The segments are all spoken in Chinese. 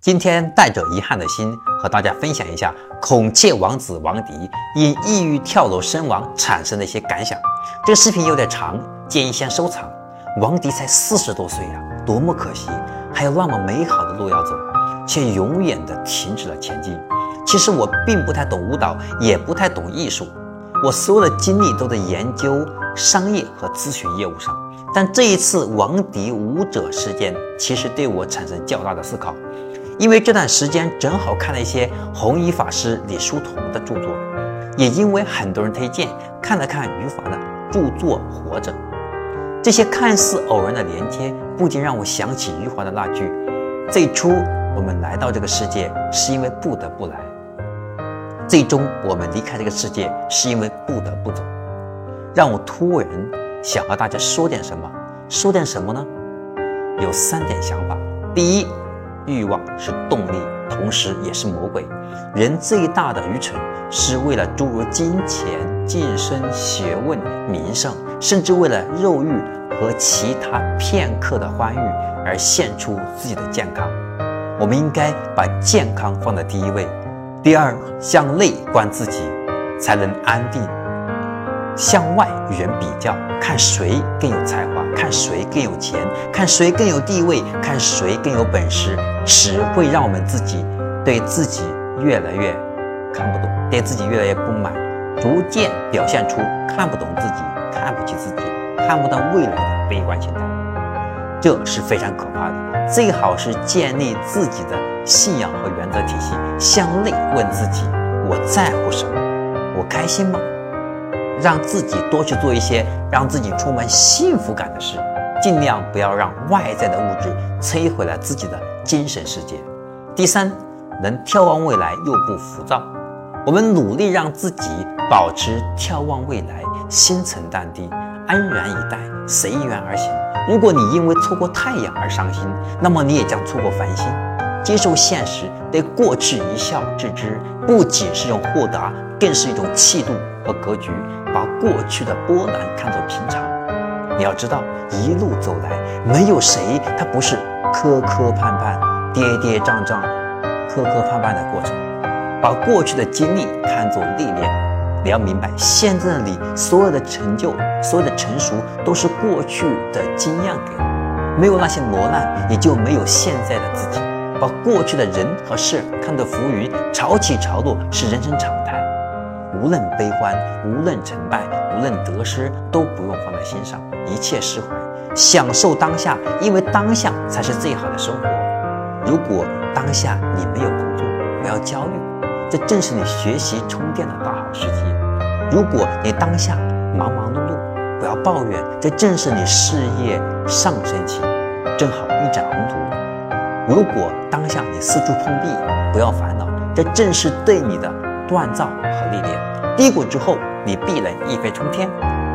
今天带着遗憾的心和大家分享一下孔雀王子王迪因抑郁跳楼身亡产生的一些感想。这个视频有点长，建议先收藏。王迪才四十多岁呀，多么可惜，还有那么美好的路要走，却永远的停止了前进。其实我并不太懂舞蹈，也不太懂艺术，我所有的精力都在研究商业和咨询业务上。但这一次王迪舞者事件，其实对我产生较大的思考。因为这段时间正好看了一些弘一法师李叔同的著作，也因为很多人推荐，看了看余华的著作《活着》，这些看似偶然的连接，不禁让我想起余华的那句：“最初我们来到这个世界是因为不得不来，最终我们离开这个世界是因为不得不走。”让我突然想和大家说点什么，说点什么呢？有三点想法。第一。欲望是动力，同时也是魔鬼。人最大的愚蠢，是为了诸如金钱、晋升、学问、名声，甚至为了肉欲和其他片刻的欢愉而献出自己的健康。我们应该把健康放在第一位。第二，向内观自己，才能安定。向外与人比较，看谁更有才华，看谁更有钱，看谁更有地位，看谁更有本事，只会让我们自己对自己越来越看不懂，对自己越来越不满，逐渐表现出看不懂自己、看不起自己、看不到未来的悲观心态，这是非常可怕的。最好是建立自己的信仰和原则体系，向内问自己：我在乎什么？我开心吗？让自己多去做一些让自己充满幸福感的事，尽量不要让外在的物质摧毁了自己的精神世界。第三，能眺望未来又不浮躁。我们努力让自己保持眺望未来，心存淡定，安然以待，随缘而行。如果你因为错过太阳而伤心，那么你也将错过繁星。接受现实，对过去一笑置之，不仅是一种豁达，更是一种气度和格局。把过去的波澜看作平常。你要知道，一路走来，没有谁他不是磕磕绊绊、跌跌撞撞、磕磕绊绊的过程。把过去的经历看作历练，你要明白，现在的你所有的成就、所有的成熟，都是过去的经验给的。没有那些磨难，也就没有现在的自己。把过去的人和事看作浮云，潮起潮落是人生常态。无论悲欢，无论成败，无论得失，都不用放在心上，一切释怀，享受当下，因为当下才是最好的生活。如果当下你没有工作，不要焦虑，这正是你学习充电的大好时机。如果你当下忙忙碌碌，不要抱怨，这正是你事业上升期，正好一展宏图。如果当下你四处碰壁，不要烦恼，这正是对你的锻造和历练。低谷之后，你必能一飞冲天。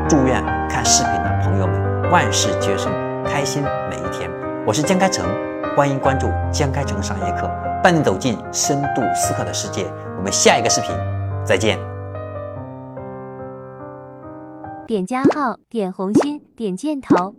祝愿看视频的朋友们万事皆顺，开心每一天。我是江开成，欢迎关注江开成商业课，伴你走进深度思考的世界。我们下一个视频再见。点加号，点红心，点箭头。